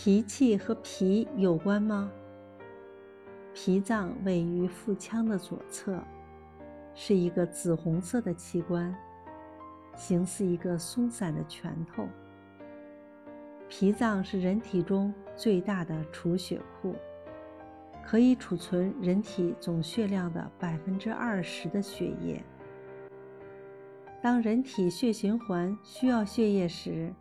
脾气和脾有关吗？脾脏位于腹腔的左侧，是一个紫红色的器官，形似一个松散的拳头。脾脏是人体中最大的储血库，可以储存人体总血量的百分之二十的血液。当人体血循环需要血液时，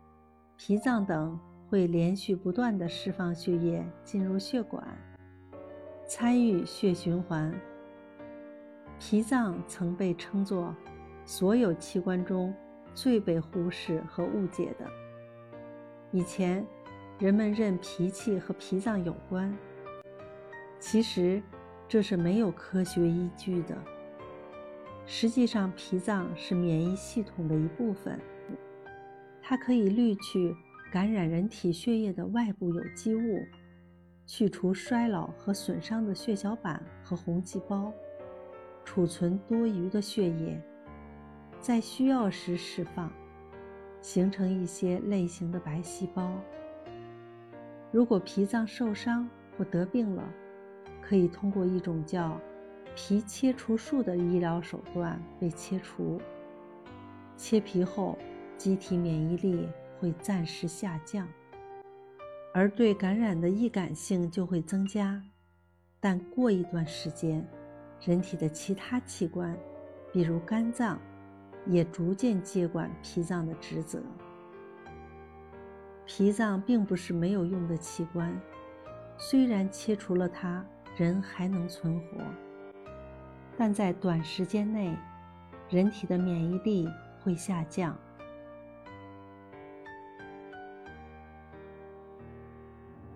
脾脏等会连续不断地释放血液进入血管，参与血循环。脾脏曾被称作所有器官中最被忽视和误解的。以前，人们认脾气和脾脏有关，其实这是没有科学依据的。实际上，脾脏是免疫系统的一部分，它可以滤去感染人体血液的外部有机物，去除衰老和损伤的血小板和红细胞，储存多余的血液，在需要时释放，形成一些类型的白细胞。如果脾脏受伤或得病了，可以通过一种叫脾切除术的医疗手段被切除。切皮后，机体免疫力会暂时下降，而对感染的易感性就会增加。但过一段时间，人体的其他器官，比如肝脏，也逐渐接管脾脏的职责。脾脏并不是没有用的器官，虽然切除了它，人还能存活。但在短时间内，人体的免疫力会下降。